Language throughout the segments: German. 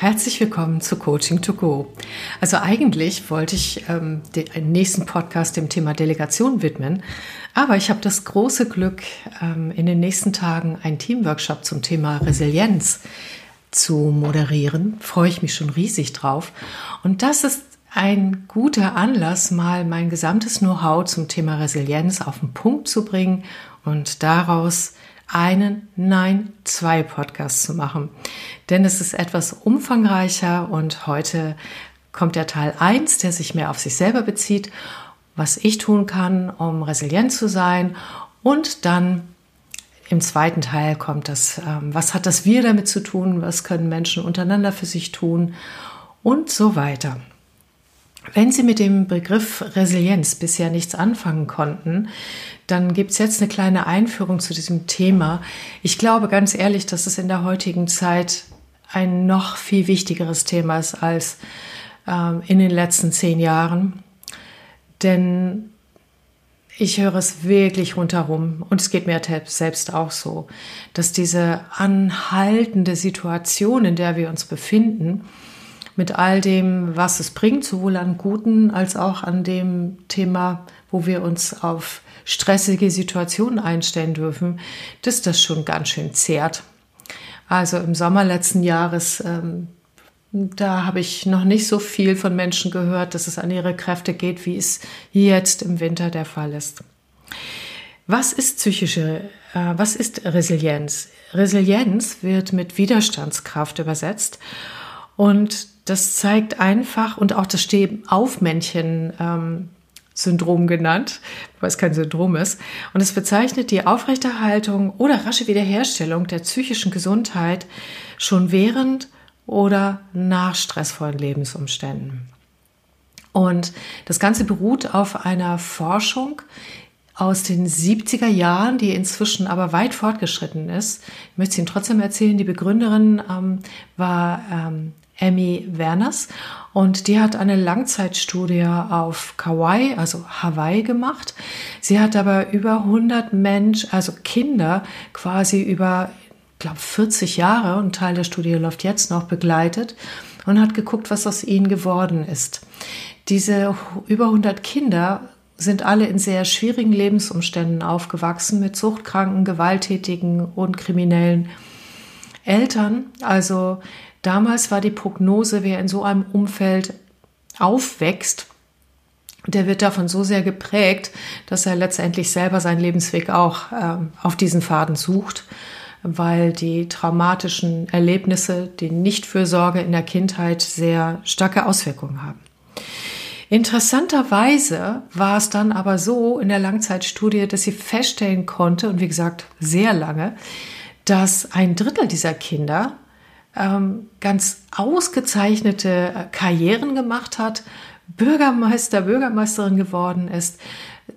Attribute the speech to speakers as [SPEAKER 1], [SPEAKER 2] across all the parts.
[SPEAKER 1] Herzlich willkommen zu Coaching to Go. Also eigentlich wollte ich ähm, den nächsten Podcast dem Thema Delegation widmen, aber ich habe das große Glück, ähm, in den nächsten Tagen einen Teamworkshop zum Thema Resilienz zu moderieren. Freue ich mich schon riesig drauf. Und das ist ein guter Anlass, mal mein gesamtes Know-how zum Thema Resilienz auf den Punkt zu bringen und daraus einen, nein, zwei Podcasts zu machen. Denn es ist etwas umfangreicher und heute kommt der Teil 1, der sich mehr auf sich selber bezieht, was ich tun kann, um resilient zu sein. Und dann im zweiten Teil kommt das, ähm, was hat das wir damit zu tun, was können Menschen untereinander für sich tun und so weiter. Wenn Sie mit dem Begriff Resilienz bisher nichts anfangen konnten, dann gibt es jetzt eine kleine Einführung zu diesem Thema. Ich glaube ganz ehrlich, dass es in der heutigen Zeit ein noch viel wichtigeres Thema ist als ähm, in den letzten zehn Jahren. Denn ich höre es wirklich rundherum und es geht mir selbst auch so, dass diese anhaltende Situation, in der wir uns befinden, mit all dem, was es bringt, sowohl an guten als auch an dem Thema, wo wir uns auf stressige Situationen einstellen dürfen, dass das schon ganz schön zehrt. Also im Sommer letzten Jahres, ähm, da habe ich noch nicht so viel von Menschen gehört, dass es an ihre Kräfte geht, wie es jetzt im Winter der Fall ist. Was ist psychische, äh, was ist Resilienz? Resilienz wird mit Widerstandskraft übersetzt und das zeigt einfach, und auch das Steh-auf-Männchen ähm, Syndrom genannt, weil es kein Syndrom ist. Und es bezeichnet die Aufrechterhaltung oder rasche Wiederherstellung der psychischen Gesundheit schon während oder nach stressvollen Lebensumständen. Und das Ganze beruht auf einer Forschung aus den 70er Jahren, die inzwischen aber weit fortgeschritten ist. Ich möchte es Ihnen trotzdem erzählen, die Begründerin ähm, war ähm, Emmy Werners und die hat eine Langzeitstudie auf Kauai, also Hawaii gemacht. Sie hat aber über 100 Mensch, also Kinder quasi über, glaube 40 Jahre und Teil der Studie läuft jetzt noch begleitet und hat geguckt, was aus ihnen geworden ist. Diese über 100 Kinder sind alle in sehr schwierigen Lebensumständen aufgewachsen mit suchtkranken, gewalttätigen und kriminellen Eltern. Also Damals war die Prognose, wer in so einem Umfeld aufwächst, der wird davon so sehr geprägt, dass er letztendlich selber seinen Lebensweg auch äh, auf diesen Faden sucht, weil die traumatischen Erlebnisse, die Nichtfürsorge in der Kindheit sehr starke Auswirkungen haben. Interessanterweise war es dann aber so in der Langzeitstudie, dass sie feststellen konnte, und wie gesagt sehr lange, dass ein Drittel dieser Kinder ganz ausgezeichnete Karrieren gemacht hat, Bürgermeister, Bürgermeisterin geworden ist,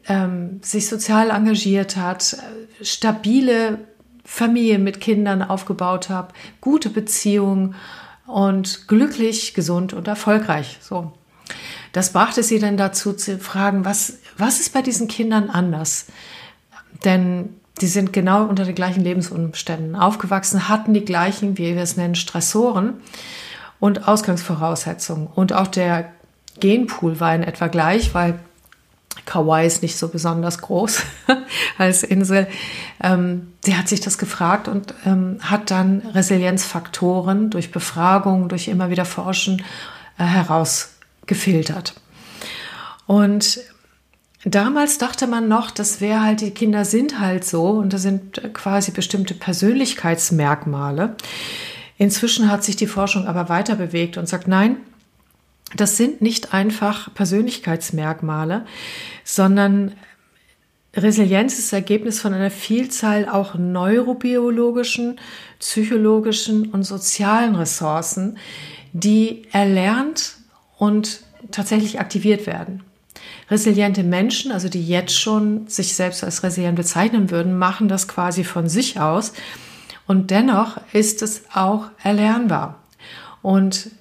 [SPEAKER 1] ähm, sich sozial engagiert hat, stabile Familie mit Kindern aufgebaut hat, gute Beziehungen und glücklich, gesund und erfolgreich. So. Das brachte sie dann dazu zu fragen, was, was ist bei diesen Kindern anders? Denn die sind genau unter den gleichen Lebensumständen aufgewachsen, hatten die gleichen, wie wir es nennen, Stressoren und Ausgangsvoraussetzungen. Und auch der Genpool war in etwa gleich, weil Kauai ist nicht so besonders groß als Insel. Ähm, sie hat sich das gefragt und ähm, hat dann Resilienzfaktoren durch Befragung, durch immer wieder Forschen äh, herausgefiltert. Und Damals dachte man noch, das wäre halt, die Kinder sind halt so und das sind quasi bestimmte Persönlichkeitsmerkmale. Inzwischen hat sich die Forschung aber weiter bewegt und sagt, nein, das sind nicht einfach Persönlichkeitsmerkmale, sondern Resilienz ist Ergebnis von einer Vielzahl auch neurobiologischen, psychologischen und sozialen Ressourcen, die erlernt und tatsächlich aktiviert werden. Resiliente Menschen, also die jetzt schon sich selbst als resilient bezeichnen würden, machen das quasi von sich aus. Und dennoch ist es auch erlernbar. Und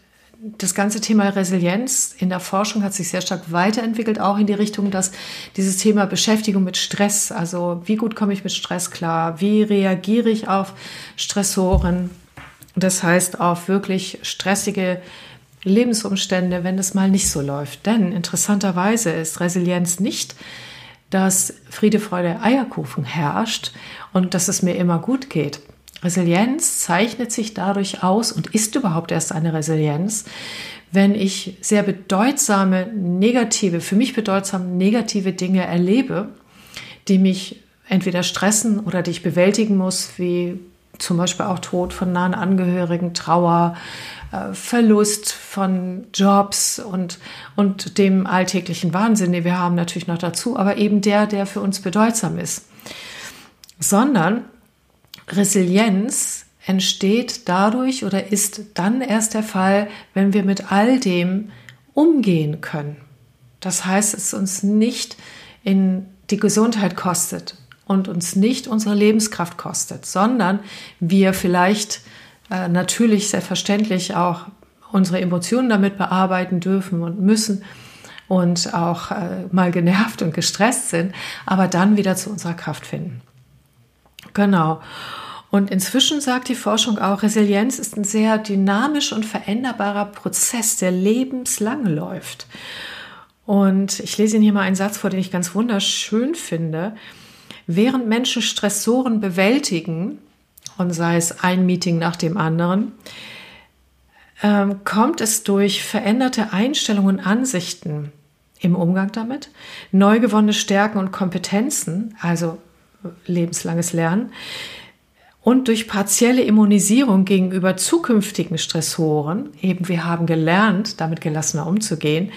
[SPEAKER 1] das ganze Thema Resilienz in der Forschung hat sich sehr stark weiterentwickelt, auch in die Richtung, dass dieses Thema Beschäftigung mit Stress, also wie gut komme ich mit Stress klar, wie reagiere ich auf Stressoren, Das heißt auf wirklich stressige Lebensumstände, wenn es mal nicht so läuft. Denn interessanterweise ist Resilienz nicht, dass Friede, Freude, Eierkuchen herrscht und dass es mir immer gut geht. Resilienz zeichnet sich dadurch aus und ist überhaupt erst eine Resilienz, wenn ich sehr bedeutsame negative, für mich bedeutsame negative Dinge erlebe, die mich entweder stressen oder die ich bewältigen muss, wie zum Beispiel auch Tod von nahen Angehörigen, Trauer, äh, Verlust von Jobs und, und dem alltäglichen Wahnsinn, den wir haben, natürlich noch dazu, aber eben der, der für uns bedeutsam ist. Sondern Resilienz entsteht dadurch oder ist dann erst der Fall, wenn wir mit all dem umgehen können. Das heißt, es uns nicht in die Gesundheit kostet und uns nicht unsere Lebenskraft kostet, sondern wir vielleicht äh, natürlich selbstverständlich auch unsere Emotionen damit bearbeiten dürfen und müssen und auch äh, mal genervt und gestresst sind, aber dann wieder zu unserer Kraft finden. Genau. Und inzwischen sagt die Forschung auch, Resilienz ist ein sehr dynamisch und veränderbarer Prozess, der lebenslang läuft. Und ich lese Ihnen hier mal einen Satz vor, den ich ganz wunderschön finde. Während Menschen Stressoren bewältigen, und sei es ein Meeting nach dem anderen, ähm, kommt es durch veränderte Einstellungen und Ansichten im Umgang damit, neu gewonnene Stärken und Kompetenzen, also lebenslanges Lernen, und durch partielle Immunisierung gegenüber zukünftigen Stressoren, eben wir haben gelernt, damit gelassener umzugehen,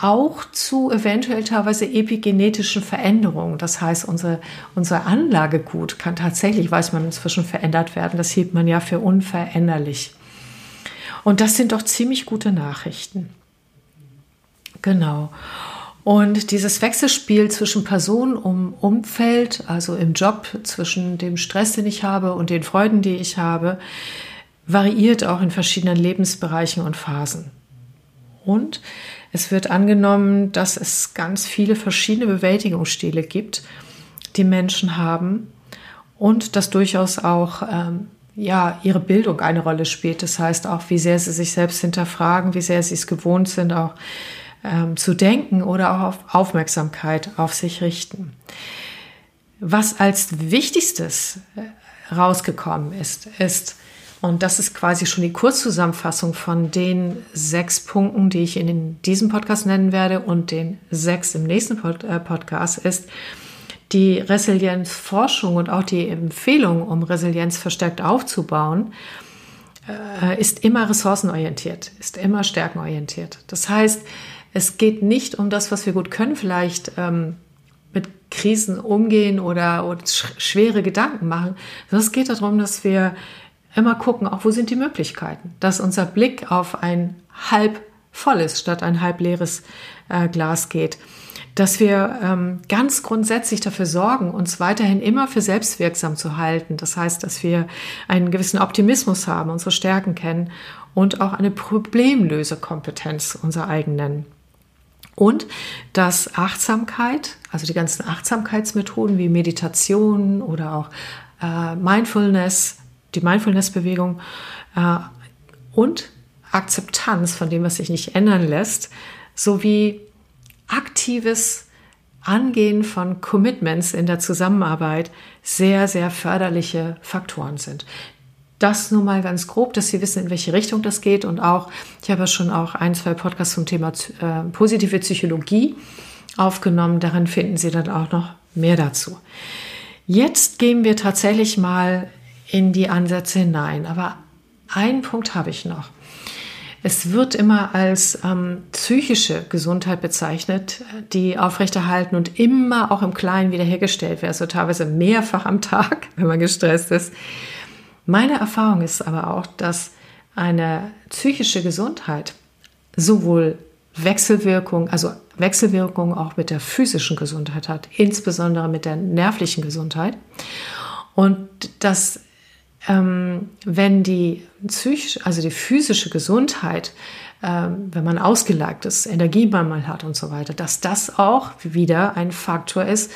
[SPEAKER 1] auch zu eventuell teilweise epigenetischen Veränderungen. Das heißt, unsere, unser Anlagegut kann tatsächlich, weiß man inzwischen, verändert werden. Das hielt man ja für unveränderlich. Und das sind doch ziemlich gute Nachrichten. Genau. Und dieses Wechselspiel zwischen Person und Umfeld, also im Job, zwischen dem Stress, den ich habe und den Freuden, die ich habe, variiert auch in verschiedenen Lebensbereichen und Phasen. Und es wird angenommen, dass es ganz viele verschiedene Bewältigungsstile gibt, die Menschen haben und dass durchaus auch ähm, ja, ihre Bildung eine Rolle spielt. Das heißt auch, wie sehr sie sich selbst hinterfragen, wie sehr sie es gewohnt sind, auch ähm, zu denken oder auch auf Aufmerksamkeit auf sich richten. Was als wichtigstes äh, rausgekommen ist, ist, und das ist quasi schon die Kurzzusammenfassung von den sechs Punkten, die ich in diesem Podcast nennen werde und den sechs im nächsten Pod äh, Podcast, ist, die Resilienzforschung und auch die Empfehlung, um Resilienz verstärkt aufzubauen, äh, ist immer ressourcenorientiert, ist immer stärkenorientiert. Das heißt, es geht nicht um das, was wir gut können, vielleicht ähm, mit Krisen umgehen oder, oder schwere Gedanken machen, sondern es geht darum, dass wir immer gucken, auch wo sind die Möglichkeiten, dass unser Blick auf ein halb volles statt ein halb leeres äh, Glas geht, dass wir ähm, ganz grundsätzlich dafür sorgen, uns weiterhin immer für selbstwirksam zu halten. Das heißt, dass wir einen gewissen Optimismus haben, unsere Stärken kennen und auch eine Problemlösekompetenz unserer eigenen und dass Achtsamkeit, also die ganzen Achtsamkeitsmethoden wie Meditation oder auch äh, Mindfulness, die Mindfulness-Bewegung äh, und Akzeptanz von dem, was sich nicht ändern lässt, sowie aktives Angehen von Commitments in der Zusammenarbeit sehr, sehr förderliche Faktoren sind das nur mal ganz grob, dass Sie wissen, in welche Richtung das geht. Und auch, ich habe ja schon auch ein, zwei Podcasts zum Thema äh, positive Psychologie aufgenommen. Darin finden Sie dann auch noch mehr dazu. Jetzt gehen wir tatsächlich mal in die Ansätze hinein. Aber einen Punkt habe ich noch. Es wird immer als ähm, psychische Gesundheit bezeichnet, die aufrechterhalten und immer auch im Kleinen wiederhergestellt wird, also teilweise mehrfach am Tag, wenn man gestresst ist. Meine Erfahrung ist aber auch, dass eine psychische Gesundheit sowohl Wechselwirkung, also Wechselwirkung auch mit der physischen Gesundheit hat, insbesondere mit der nervlichen Gesundheit. Und dass ähm, wenn die psychisch, also die physische Gesundheit ähm, wenn man ausgelagtes Energiemangel hat und so weiter, dass das auch wieder ein Faktor ist,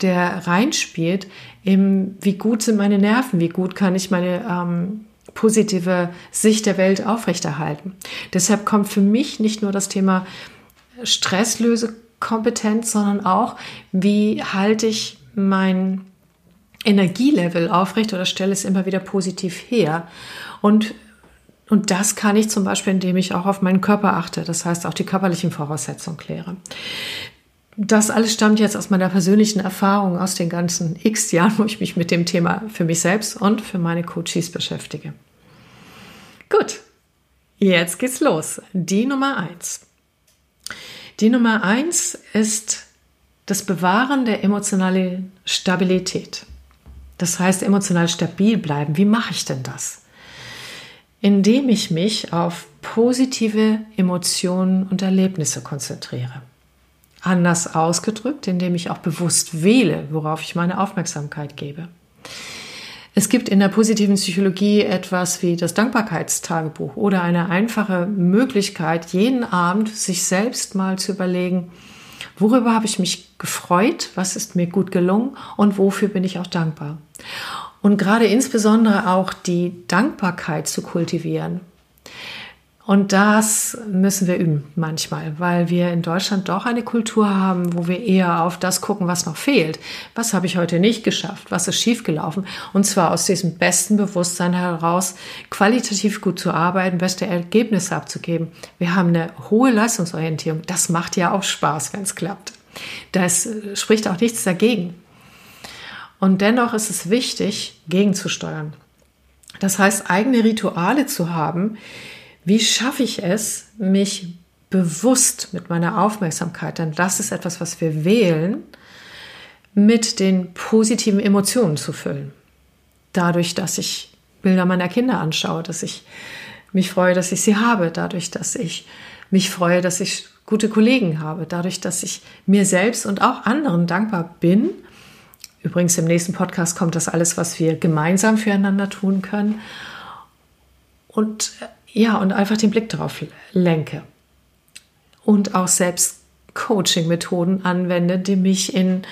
[SPEAKER 1] der reinspielt im, wie gut sind meine Nerven, wie gut kann ich meine ähm, positive Sicht der Welt aufrechterhalten. Deshalb kommt für mich nicht nur das Thema Stresslösekompetenz, sondern auch, wie halte ich mein Energielevel aufrecht oder stelle es immer wieder positiv her. Und, und das kann ich zum Beispiel, indem ich auch auf meinen Körper achte, das heißt auch die körperlichen Voraussetzungen kläre. Das alles stammt jetzt aus meiner persönlichen Erfahrung aus den ganzen x Jahren, wo ich mich mit dem Thema für mich selbst und für meine Coaches beschäftige. Gut, jetzt geht's los. Die Nummer eins. Die Nummer eins ist das Bewahren der emotionalen Stabilität. Das heißt, emotional stabil bleiben. Wie mache ich denn das? Indem ich mich auf positive Emotionen und Erlebnisse konzentriere. Anders ausgedrückt, indem ich auch bewusst wähle, worauf ich meine Aufmerksamkeit gebe. Es gibt in der positiven Psychologie etwas wie das Dankbarkeitstagebuch oder eine einfache Möglichkeit, jeden Abend sich selbst mal zu überlegen, worüber habe ich mich gefreut, was ist mir gut gelungen und wofür bin ich auch dankbar. Und gerade insbesondere auch die Dankbarkeit zu kultivieren. Und das müssen wir üben manchmal, weil wir in Deutschland doch eine Kultur haben, wo wir eher auf das gucken, was noch fehlt. Was habe ich heute nicht geschafft? Was ist schiefgelaufen? Und zwar aus diesem besten Bewusstsein heraus, qualitativ gut zu arbeiten, beste Ergebnisse abzugeben. Wir haben eine hohe Leistungsorientierung. Das macht ja auch Spaß, wenn es klappt. Das spricht auch nichts dagegen. Und dennoch ist es wichtig, gegenzusteuern. Das heißt, eigene Rituale zu haben, wie schaffe ich es, mich bewusst mit meiner Aufmerksamkeit, denn das ist etwas, was wir wählen, mit den positiven Emotionen zu füllen. Dadurch, dass ich Bilder meiner Kinder anschaue, dass ich mich freue, dass ich sie habe, dadurch, dass ich mich freue, dass ich gute Kollegen habe, dadurch, dass ich mir selbst und auch anderen dankbar bin. Übrigens im nächsten Podcast kommt das alles, was wir gemeinsam füreinander tun können. Und ja, und einfach den Blick darauf lenke. Und auch selbst Coaching-Methoden anwende, die mich in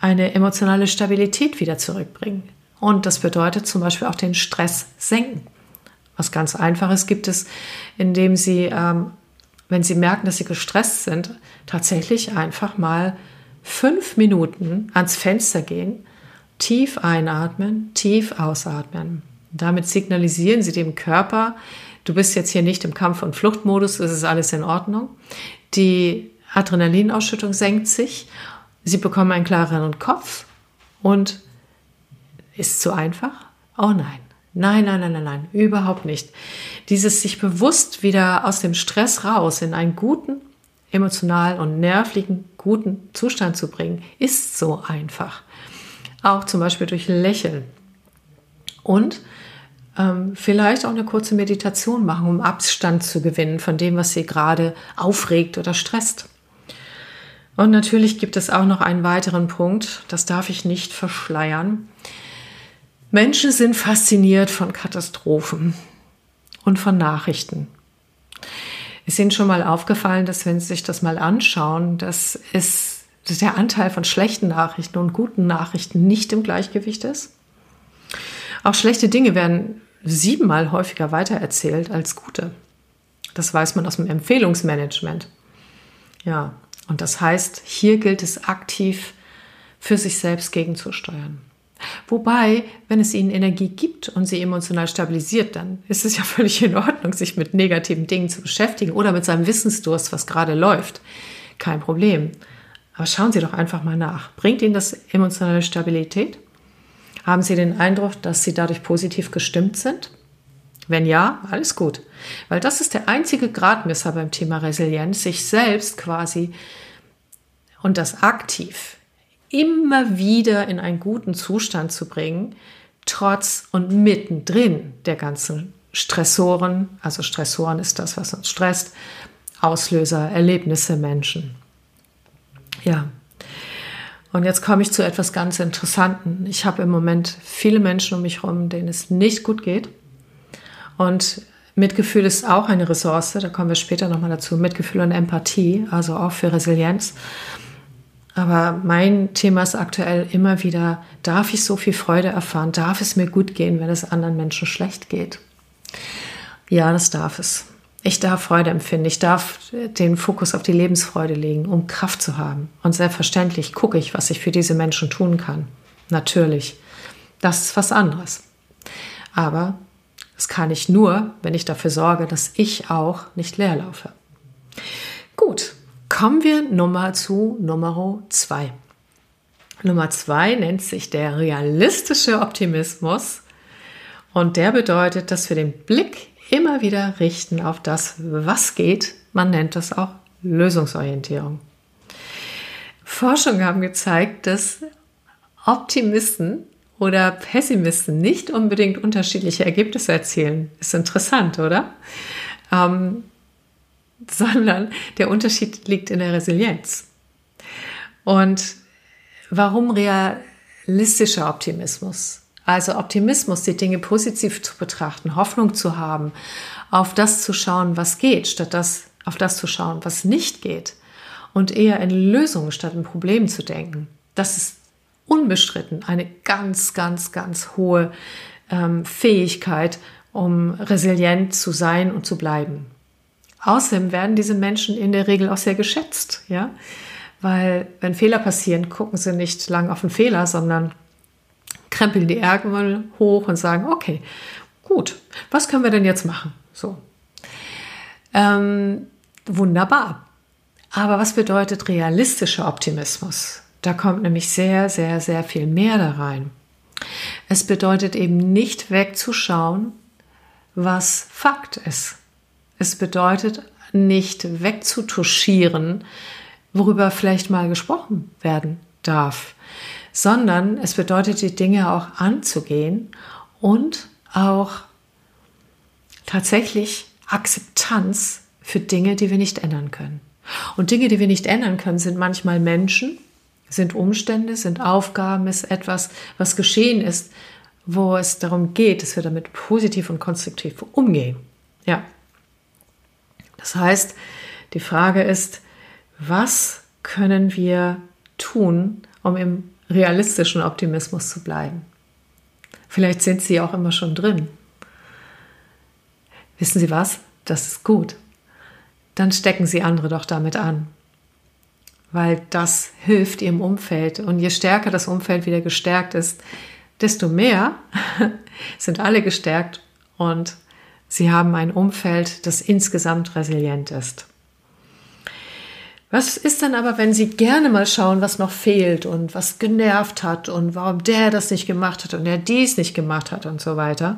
[SPEAKER 1] eine emotionale Stabilität wieder zurückbringen. Und das bedeutet zum Beispiel auch den Stress senken. Was ganz Einfaches gibt es, indem Sie, ähm, wenn Sie merken, dass Sie gestresst sind, tatsächlich einfach mal fünf Minuten ans Fenster gehen, tief einatmen, tief ausatmen. Damit signalisieren Sie dem Körper, du bist jetzt hier nicht im Kampf- und Fluchtmodus, es ist alles in Ordnung. Die Adrenalinausschüttung senkt sich, sie bekommen einen klareren Kopf und ist zu einfach? Oh nein. Nein, nein, nein, nein, nein, überhaupt nicht. Dieses sich bewusst wieder aus dem Stress raus in einen guten, emotional und nervlichen, guten Zustand zu bringen, ist so einfach. Auch zum Beispiel durch Lächeln. Und ähm, vielleicht auch eine kurze Meditation machen, um Abstand zu gewinnen von dem, was sie gerade aufregt oder stresst. Und natürlich gibt es auch noch einen weiteren Punkt, das darf ich nicht verschleiern. Menschen sind fasziniert von Katastrophen und von Nachrichten. Ist Ihnen schon mal aufgefallen, dass wenn Sie sich das mal anschauen, dass, es, dass der Anteil von schlechten Nachrichten und guten Nachrichten nicht im Gleichgewicht ist? Auch schlechte Dinge werden siebenmal häufiger weitererzählt als gute. Das weiß man aus dem Empfehlungsmanagement. Ja, und das heißt, hier gilt es aktiv für sich selbst gegenzusteuern. Wobei, wenn es ihnen Energie gibt und sie emotional stabilisiert, dann ist es ja völlig in Ordnung, sich mit negativen Dingen zu beschäftigen oder mit seinem Wissensdurst, was gerade läuft. Kein Problem. Aber schauen Sie doch einfach mal nach. Bringt Ihnen das emotionale Stabilität? Haben Sie den Eindruck, dass Sie dadurch positiv gestimmt sind? Wenn ja, alles gut. Weil das ist der einzige Gradmesser beim Thema Resilienz, sich selbst quasi und das aktiv immer wieder in einen guten Zustand zu bringen, trotz und mittendrin der ganzen Stressoren, also Stressoren ist das, was uns stresst, Auslöser, Erlebnisse, Menschen. Ja, und jetzt komme ich zu etwas ganz Interessanten. Ich habe im Moment viele Menschen um mich herum, denen es nicht gut geht. Und Mitgefühl ist auch eine Ressource, da kommen wir später nochmal dazu. Mitgefühl und Empathie, also auch für Resilienz. Aber mein Thema ist aktuell immer wieder, darf ich so viel Freude erfahren? Darf es mir gut gehen, wenn es anderen Menschen schlecht geht? Ja, das darf es. Ich darf Freude empfinden. Ich darf den Fokus auf die Lebensfreude legen, um Kraft zu haben. Und selbstverständlich gucke ich, was ich für diese Menschen tun kann. Natürlich. Das ist was anderes. Aber das kann ich nur, wenn ich dafür sorge, dass ich auch nicht leer laufe. Gut, kommen wir Nummer zu Nummer zwei. Nummer zwei nennt sich der realistische Optimismus. Und der bedeutet, dass wir den Blick immer wieder richten auf das, was geht. Man nennt das auch Lösungsorientierung. Forschungen haben gezeigt, dass Optimisten oder Pessimisten nicht unbedingt unterschiedliche Ergebnisse erzielen. Ist interessant, oder? Ähm, sondern der Unterschied liegt in der Resilienz. Und warum realistischer Optimismus? Also Optimismus, die Dinge positiv zu betrachten, Hoffnung zu haben, auf das zu schauen, was geht, statt das, auf das zu schauen, was nicht geht. Und eher in Lösungen statt in Problemen zu denken. Das ist unbestritten eine ganz, ganz, ganz hohe ähm, Fähigkeit, um resilient zu sein und zu bleiben. Außerdem werden diese Menschen in der Regel auch sehr geschätzt, ja, weil wenn Fehler passieren, gucken sie nicht lang auf den Fehler, sondern krempeln die Ärmel hoch und sagen, okay, gut, was können wir denn jetzt machen? So. Ähm, wunderbar. Aber was bedeutet realistischer Optimismus? Da kommt nämlich sehr, sehr, sehr viel mehr da rein. Es bedeutet eben nicht wegzuschauen, was Fakt ist. Es bedeutet nicht wegzutuschieren, worüber vielleicht mal gesprochen werden darf, sondern es bedeutet, die Dinge auch anzugehen und auch tatsächlich Akzeptanz für Dinge, die wir nicht ändern können. Und Dinge, die wir nicht ändern können, sind manchmal Menschen, sind Umstände, sind Aufgaben, ist etwas, was geschehen ist, wo es darum geht, dass wir damit positiv und konstruktiv umgehen. Ja. Das heißt, die Frage ist, was können wir tun, um im realistischen Optimismus zu bleiben? Vielleicht sind Sie auch immer schon drin. Wissen Sie was? Das ist gut. Dann stecken Sie andere doch damit an weil das hilft ihrem Umfeld. Und je stärker das Umfeld wieder gestärkt ist, desto mehr sind alle gestärkt und sie haben ein Umfeld, das insgesamt resilient ist. Was ist dann aber, wenn Sie gerne mal schauen, was noch fehlt und was genervt hat und warum der das nicht gemacht hat und der dies nicht gemacht hat und so weiter?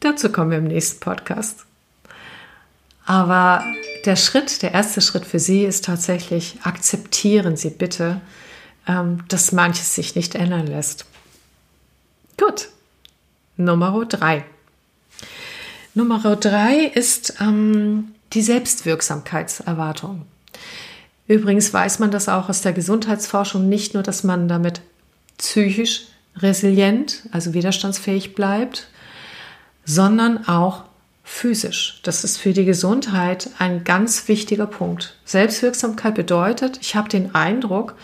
[SPEAKER 1] Dazu kommen wir im nächsten Podcast. Aber der Schritt, der erste Schritt für Sie ist tatsächlich, akzeptieren Sie bitte, ähm, dass manches sich nicht ändern lässt. Gut. Nummer drei. Nummer drei ist ähm, die Selbstwirksamkeitserwartung. Übrigens weiß man das auch aus der Gesundheitsforschung nicht nur, dass man damit psychisch resilient, also widerstandsfähig bleibt, sondern auch physisch. Das ist für die Gesundheit ein ganz wichtiger Punkt. Selbstwirksamkeit bedeutet, ich habe den Eindruck,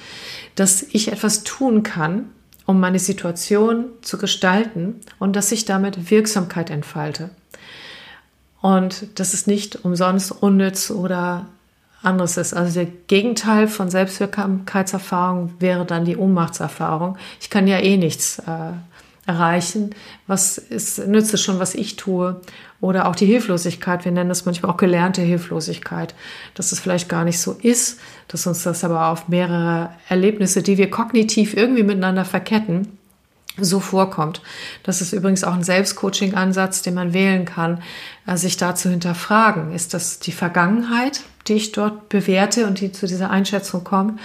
[SPEAKER 1] dass ich etwas tun kann, um meine Situation zu gestalten und dass ich damit Wirksamkeit entfalte. Und das ist nicht umsonst unnütz oder anderes ist. Also der Gegenteil von Selbstwirksamkeitserfahrung wäre dann die Ohnmachtserfahrung. Ich kann ja eh nichts äh, erreichen. Was ist, nützt es schon, was ich tue? Oder auch die Hilflosigkeit. Wir nennen das manchmal auch gelernte Hilflosigkeit. Dass es vielleicht gar nicht so ist, dass uns das aber auf mehrere Erlebnisse, die wir kognitiv irgendwie miteinander verketten, so vorkommt. Das ist übrigens auch ein Selbstcoaching-Ansatz, den man wählen kann, äh, sich da zu hinterfragen. Ist das die Vergangenheit, die ich dort bewerte und die zu dieser Einschätzung kommt?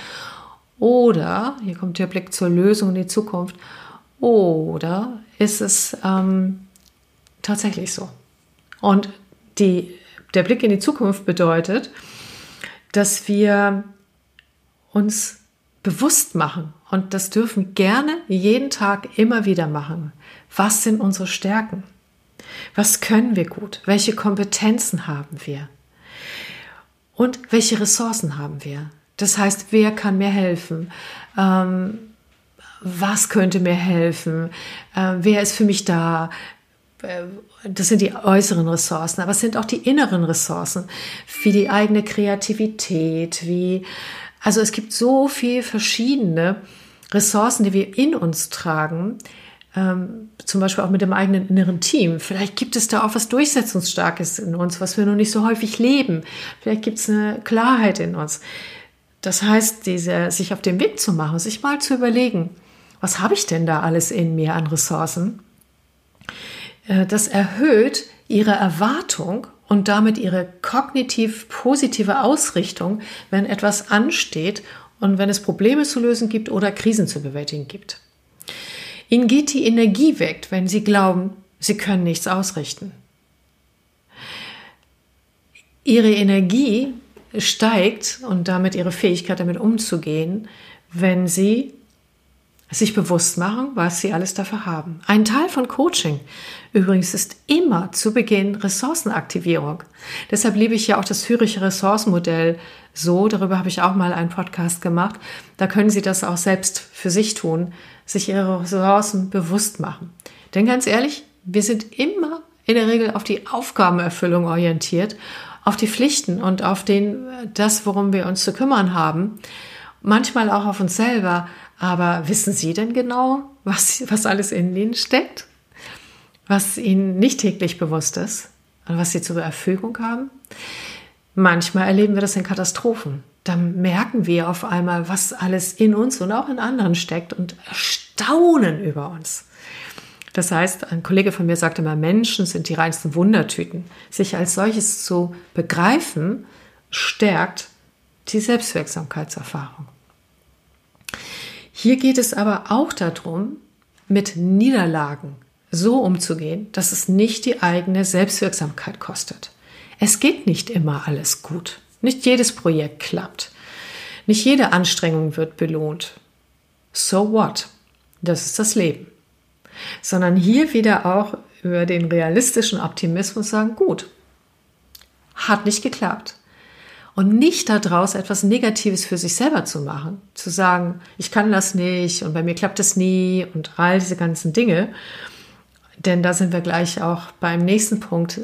[SPEAKER 1] Oder, hier kommt der Blick zur Lösung in die Zukunft, oder ist es ähm, tatsächlich so? Und die, der Blick in die Zukunft bedeutet, dass wir uns bewusst machen, und das dürfen gerne jeden Tag immer wieder machen. Was sind unsere Stärken? Was können wir gut? Welche Kompetenzen haben wir? Und welche Ressourcen haben wir? Das heißt, wer kann mir helfen? Ähm, was könnte mir helfen? Äh, wer ist für mich da? Äh, das sind die äußeren Ressourcen, aber es sind auch die inneren Ressourcen, wie die eigene Kreativität, wie, also es gibt so viele verschiedene Ressourcen, die wir in uns tragen, ähm, zum Beispiel auch mit dem eigenen inneren Team. Vielleicht gibt es da auch was Durchsetzungsstarkes in uns, was wir noch nicht so häufig leben. Vielleicht gibt es eine Klarheit in uns. Das heißt, diese, sich auf den Weg zu machen, sich mal zu überlegen, was habe ich denn da alles in mir an Ressourcen? Äh, das erhöht ihre Erwartung und damit ihre kognitiv positive Ausrichtung, wenn etwas ansteht und wenn es Probleme zu lösen gibt oder Krisen zu bewältigen gibt. Ihnen geht die Energie weg, wenn Sie glauben, Sie können nichts ausrichten. Ihre Energie steigt und damit Ihre Fähigkeit damit umzugehen, wenn Sie sich bewusst machen, was sie alles dafür haben. Ein Teil von Coaching übrigens ist immer zu Beginn Ressourcenaktivierung. Deshalb liebe ich ja auch das Züricher Ressourcenmodell so. Darüber habe ich auch mal einen Podcast gemacht. Da können Sie das auch selbst für sich tun, sich Ihre Ressourcen bewusst machen. Denn ganz ehrlich, wir sind immer in der Regel auf die Aufgabenerfüllung orientiert, auf die Pflichten und auf den, das, worum wir uns zu kümmern haben. Manchmal auch auf uns selber, aber wissen Sie denn genau, was, was alles in Ihnen steckt? Was Ihnen nicht täglich bewusst ist und was Sie zur Verfügung haben? Manchmal erleben wir das in Katastrophen. Da merken wir auf einmal, was alles in uns und auch in anderen steckt und erstaunen über uns. Das heißt, ein Kollege von mir sagte immer, Menschen sind die reinsten Wundertüten. Sich als solches zu begreifen, stärkt die Selbstwirksamkeitserfahrung. Hier geht es aber auch darum, mit Niederlagen so umzugehen, dass es nicht die eigene Selbstwirksamkeit kostet. Es geht nicht immer alles gut. Nicht jedes Projekt klappt. Nicht jede Anstrengung wird belohnt. So what? Das ist das Leben. Sondern hier wieder auch über den realistischen Optimismus sagen, gut, hat nicht geklappt und nicht daraus etwas Negatives für sich selber zu machen. Zu sagen, ich kann das nicht und bei mir klappt es nie und all diese ganzen Dinge. Denn da sind wir gleich auch beim nächsten Punkt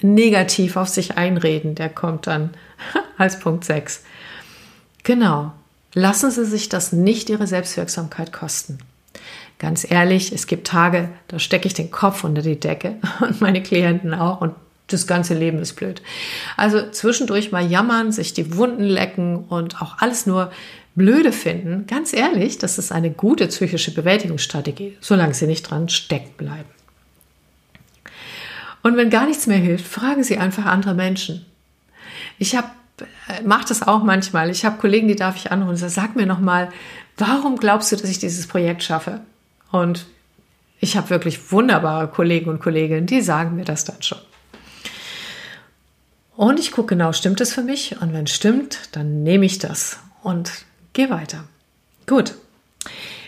[SPEAKER 1] negativ auf sich einreden. Der kommt dann als Punkt 6. Genau. Lassen Sie sich das nicht Ihre Selbstwirksamkeit kosten. Ganz ehrlich, es gibt Tage, da stecke ich den Kopf unter die Decke und meine Klienten auch und das ganze Leben ist blöd. Also zwischendurch mal jammern, sich die Wunden lecken und auch alles nur blöde finden. Ganz ehrlich, das ist eine gute psychische Bewältigungsstrategie, solange Sie nicht dran stecken bleiben. Und wenn gar nichts mehr hilft, fragen Sie einfach andere Menschen. Ich habe äh, mache das auch manchmal. Ich habe Kollegen, die darf ich anrufen und sage, sag mir noch mal, warum glaubst du, dass ich dieses Projekt schaffe? Und ich habe wirklich wunderbare Kollegen und Kolleginnen, die sagen mir das dann schon. Und ich gucke genau, stimmt es für mich? Und wenn stimmt, dann nehme ich das und gehe weiter. Gut.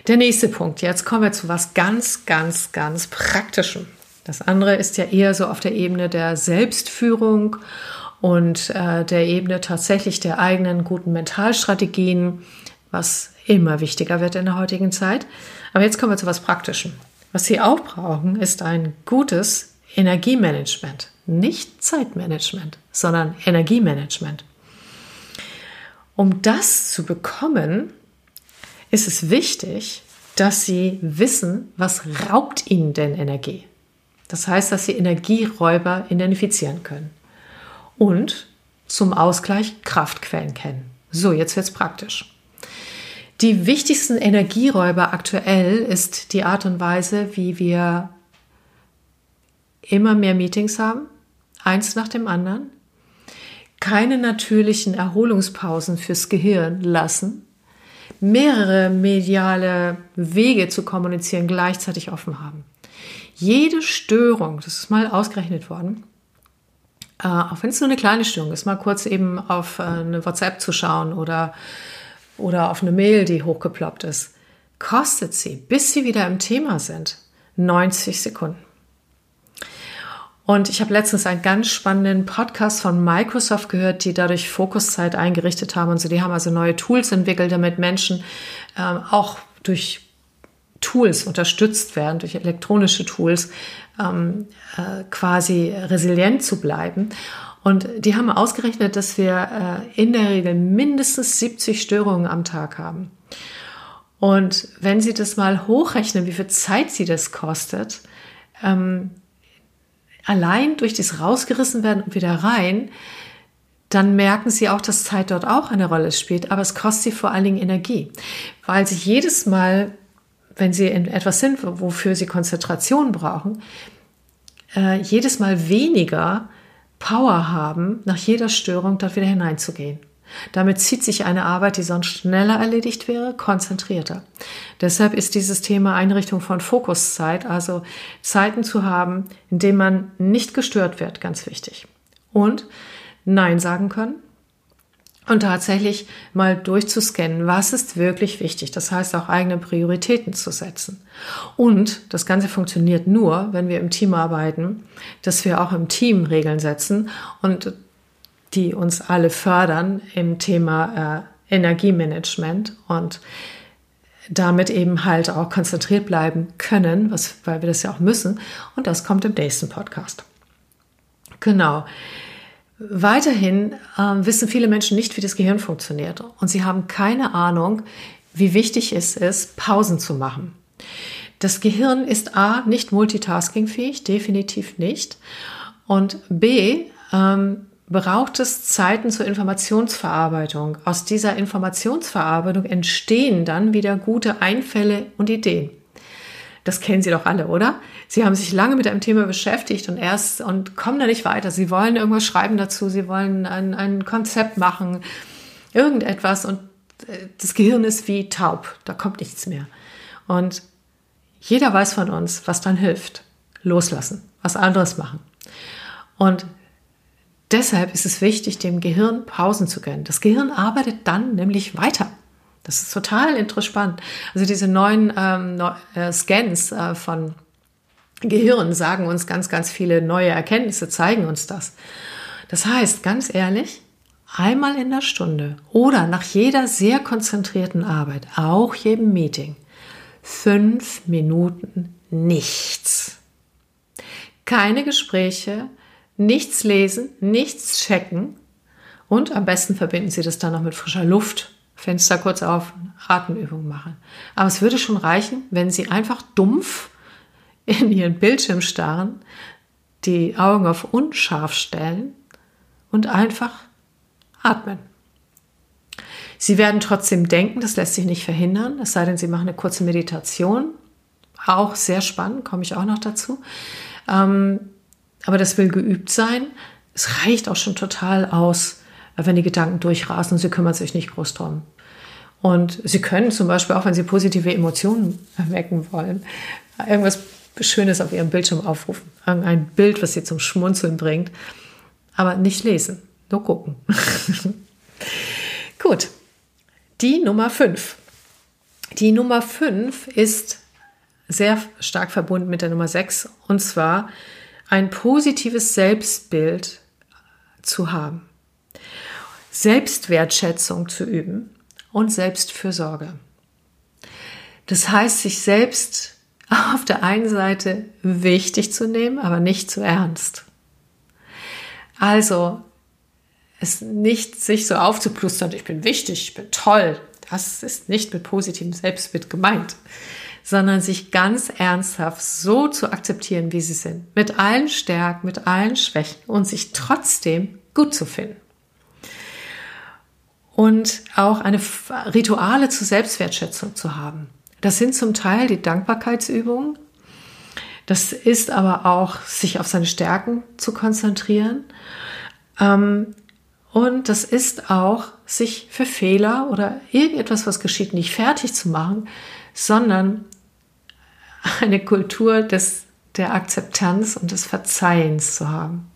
[SPEAKER 1] Der nächste Punkt. Jetzt kommen wir zu was ganz, ganz, ganz Praktischem. Das andere ist ja eher so auf der Ebene der Selbstführung und äh, der Ebene tatsächlich der eigenen guten Mentalstrategien, was immer wichtiger wird in der heutigen Zeit. Aber jetzt kommen wir zu was Praktischem. Was Sie auch brauchen, ist ein gutes Energiemanagement. Nicht Zeitmanagement, sondern Energiemanagement. Um das zu bekommen, ist es wichtig, dass Sie wissen, was raubt Ihnen denn Energie. Das heißt, dass Sie Energieräuber identifizieren können. Und zum Ausgleich Kraftquellen kennen. So, jetzt wird es praktisch. Die wichtigsten Energieräuber aktuell ist die Art und Weise, wie wir immer mehr Meetings haben, eins nach dem anderen, keine natürlichen Erholungspausen fürs Gehirn lassen, mehrere mediale Wege zu kommunizieren gleichzeitig offen haben. Jede Störung, das ist mal ausgerechnet worden, äh, auch wenn es nur eine kleine Störung ist, mal kurz eben auf äh, eine WhatsApp zu schauen oder, oder auf eine Mail, die hochgeploppt ist, kostet sie, bis sie wieder im Thema sind, 90 Sekunden. Und ich habe letztens einen ganz spannenden Podcast von Microsoft gehört, die dadurch Fokuszeit eingerichtet haben und so. Die haben also neue Tools entwickelt, damit Menschen ähm, auch durch Tools unterstützt werden, durch elektronische Tools ähm, äh, quasi resilient zu bleiben. Und die haben ausgerechnet, dass wir äh, in der Regel mindestens 70 Störungen am Tag haben. Und wenn Sie das mal hochrechnen, wie viel Zeit Sie das kostet, ähm, allein durch das rausgerissen werden und wieder rein, dann merken sie auch, dass Zeit dort auch eine Rolle spielt, aber es kostet sie vor allen Dingen Energie, weil sie jedes Mal, wenn sie in etwas sind, wofür sie Konzentration brauchen, äh, jedes Mal weniger Power haben, nach jeder Störung dort wieder hineinzugehen. Damit zieht sich eine Arbeit, die sonst schneller erledigt wäre, konzentrierter. Deshalb ist dieses Thema Einrichtung von Fokuszeit, also Zeiten zu haben, in denen man nicht gestört wird, ganz wichtig. Und Nein sagen können und tatsächlich mal durchzuscannen, was ist wirklich wichtig. Das heißt auch eigene Prioritäten zu setzen. Und das Ganze funktioniert nur, wenn wir im Team arbeiten, dass wir auch im Team Regeln setzen und die uns alle fördern im Thema äh, Energiemanagement und damit eben halt auch konzentriert bleiben können, was, weil wir das ja auch müssen. Und das kommt im nächsten Podcast. Genau. Weiterhin äh, wissen viele Menschen nicht, wie das Gehirn funktioniert. Und sie haben keine Ahnung, wie wichtig es ist, Pausen zu machen. Das Gehirn ist A, nicht multitaskingfähig, definitiv nicht. Und B, ähm, braucht es Zeiten zur Informationsverarbeitung. Aus dieser Informationsverarbeitung entstehen dann wieder gute Einfälle und Ideen. Das kennen Sie doch alle, oder? Sie haben sich lange mit einem Thema beschäftigt und erst und kommen da nicht weiter. Sie wollen irgendwas schreiben dazu, Sie wollen ein, ein Konzept machen, irgendetwas und äh, das Gehirn ist wie taub, da kommt nichts mehr. Und jeder weiß von uns, was dann hilft. Loslassen, was anderes machen. Und Deshalb ist es wichtig, dem Gehirn Pausen zu gönnen. Das Gehirn arbeitet dann nämlich weiter. Das ist total interessant. Also diese neuen ähm, äh, Scans äh, von Gehirn sagen uns ganz, ganz viele neue Erkenntnisse, zeigen uns das. Das heißt, ganz ehrlich, einmal in der Stunde oder nach jeder sehr konzentrierten Arbeit, auch jedem Meeting, fünf Minuten nichts. Keine Gespräche, nichts lesen, nichts checken und am besten verbinden Sie das dann noch mit frischer Luft. Fenster kurz auf, Atemübungen machen. Aber es würde schon reichen, wenn Sie einfach dumpf in Ihren Bildschirm starren, die Augen auf unscharf stellen und einfach atmen. Sie werden trotzdem denken, das lässt sich nicht verhindern, es sei denn, Sie machen eine kurze Meditation. Auch sehr spannend, komme ich auch noch dazu. Ähm, aber das will geübt sein. Es reicht auch schon total aus, wenn die Gedanken durchrasen und sie kümmern sich nicht groß drum. Und sie können zum Beispiel auch, wenn sie positive Emotionen erwecken wollen, irgendwas Schönes auf ihrem Bildschirm aufrufen. Ein Bild, was sie zum Schmunzeln bringt. Aber nicht lesen, nur gucken. Gut. Die Nummer 5. Die Nummer 5 ist sehr stark verbunden mit der Nummer 6 und zwar ein positives Selbstbild zu haben, Selbstwertschätzung zu üben und Selbstfürsorge. Das heißt, sich selbst auf der einen Seite wichtig zu nehmen, aber nicht zu ernst. Also es nicht sich so aufzuplustern, ich bin wichtig, ich bin toll. Das ist nicht mit positivem Selbstbild gemeint, sondern sich ganz ernsthaft so zu akzeptieren, wie sie sind, mit allen Stärken, mit allen Schwächen und sich trotzdem gut zu finden. Und auch eine Rituale zur Selbstwertschätzung zu haben. Das sind zum Teil die Dankbarkeitsübungen. Das ist aber auch, sich auf seine Stärken zu konzentrieren. Ähm, und das ist auch, sich für Fehler oder irgendetwas, was geschieht, nicht fertig zu machen, sondern eine Kultur des, der Akzeptanz und des Verzeihens zu haben.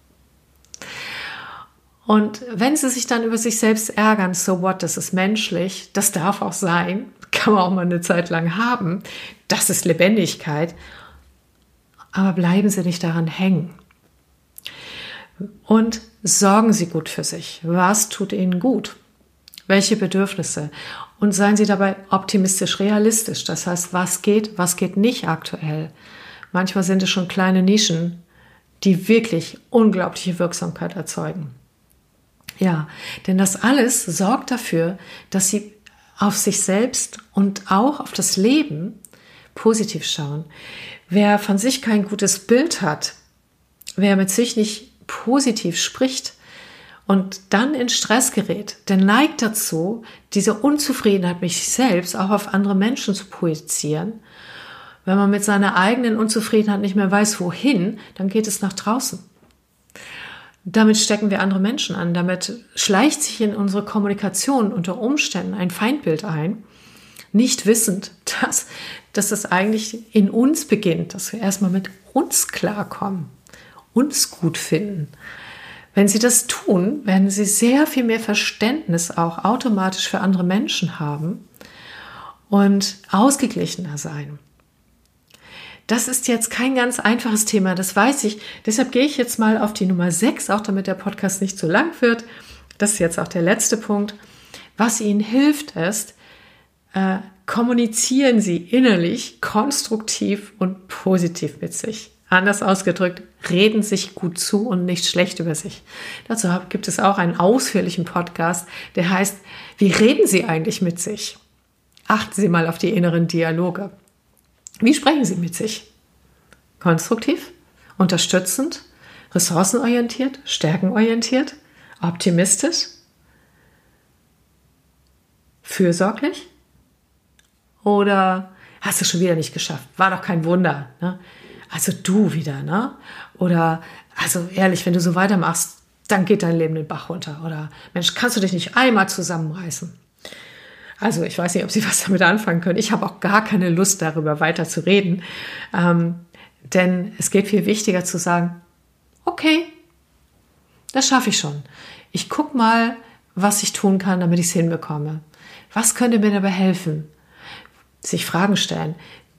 [SPEAKER 1] Und wenn sie sich dann über sich selbst ärgern, so what, das ist menschlich, das darf auch sein, kann man auch mal eine Zeit lang haben, das ist Lebendigkeit, aber bleiben sie nicht daran hängen. Und sorgen Sie gut für sich. Was tut Ihnen gut? Welche Bedürfnisse? Und seien Sie dabei optimistisch realistisch. Das heißt, was geht, was geht nicht aktuell. Manchmal sind es schon kleine Nischen, die wirklich unglaubliche Wirksamkeit erzeugen. Ja, denn das alles sorgt dafür, dass Sie auf sich selbst und auch auf das Leben positiv schauen. Wer von sich kein gutes Bild hat, wer mit sich nicht positiv spricht und dann in Stress gerät, der neigt dazu, diese Unzufriedenheit mit sich selbst auch auf andere Menschen zu projizieren. Wenn man mit seiner eigenen Unzufriedenheit nicht mehr weiß, wohin, dann geht es nach draußen. Damit stecken wir andere Menschen an. Damit schleicht sich in unsere Kommunikation unter Umständen ein Feindbild ein, nicht wissend, dass, dass es eigentlich in uns beginnt, dass wir erstmal mit uns klarkommen, uns gut finden. Wenn Sie das tun, werden Sie sehr viel mehr Verständnis auch automatisch für andere Menschen haben und ausgeglichener sein. Das ist jetzt kein ganz einfaches Thema, das weiß ich. Deshalb gehe ich jetzt mal auf die Nummer 6, auch damit der Podcast nicht zu lang wird. Das ist jetzt auch der letzte Punkt. Was Ihnen hilft, ist, äh, kommunizieren Sie innerlich konstruktiv und positiv mit sich. Anders ausgedrückt, reden sich gut zu und nicht schlecht über sich. Dazu gibt es auch einen ausführlichen Podcast, der heißt, wie reden Sie eigentlich mit sich? Achten Sie mal auf die inneren Dialoge. Wie sprechen Sie mit sich? Konstruktiv, unterstützend, ressourcenorientiert, stärkenorientiert, optimistisch, fürsorglich? Oder hast du schon wieder nicht geschafft? War doch kein Wunder. Ne? Also du wieder, ne? Oder also ehrlich, wenn du so weitermachst, dann geht dein Leben den Bach runter. Oder Mensch, kannst du dich nicht einmal zusammenreißen? Also ich weiß nicht, ob Sie was damit anfangen können. Ich habe auch gar keine Lust darüber weiter zu reden. Ähm, denn es geht viel wichtiger zu sagen, okay, das schaffe ich schon. Ich gucke mal, was ich tun kann, damit ich es hinbekomme. Was könnte mir dabei helfen? Sich Fragen stellen.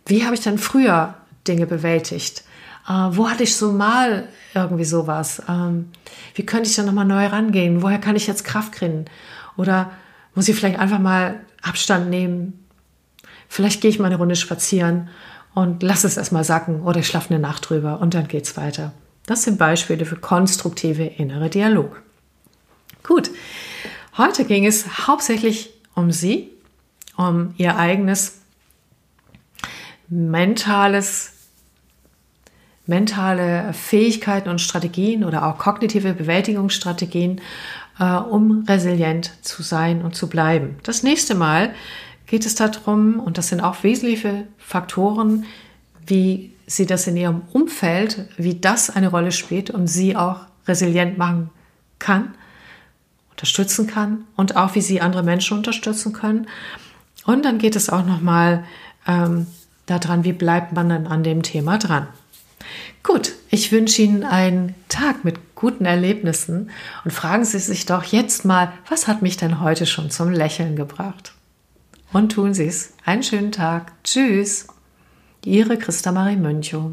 [SPEAKER 1] Wie habe ich dann früher Dinge bewältigt? Äh, wo hatte ich so mal irgendwie sowas? Ähm, wie könnte ich dann nochmal neu rangehen? Woher kann ich jetzt Kraft kriegen? Oder muss ich vielleicht einfach mal Abstand nehmen. Vielleicht gehe ich mal eine Runde spazieren und lasse es erstmal sacken oder ich schlafe eine Nacht drüber und dann geht's weiter. Das sind Beispiele für konstruktive innere Dialog. Gut, heute ging es hauptsächlich um Sie, um Ihr eigenes mentales mentale Fähigkeiten und Strategien oder auch kognitive Bewältigungsstrategien äh, um resilient zu sein und zu bleiben. Das nächste Mal geht es darum, und das sind auch wesentliche Faktoren, wie Sie das in Ihrem Umfeld, wie das eine Rolle spielt und Sie auch resilient machen kann, unterstützen kann und auch wie Sie andere Menschen unterstützen können. Und dann geht es auch nochmal ähm, daran, wie bleibt man dann an dem Thema dran. Gut, ich wünsche Ihnen einen Tag mit guten Erlebnissen und fragen Sie sich doch jetzt mal, was hat mich denn heute schon zum Lächeln gebracht? Und tun Sie es. Einen schönen Tag. Tschüss. Ihre Christa Marie Mönchow.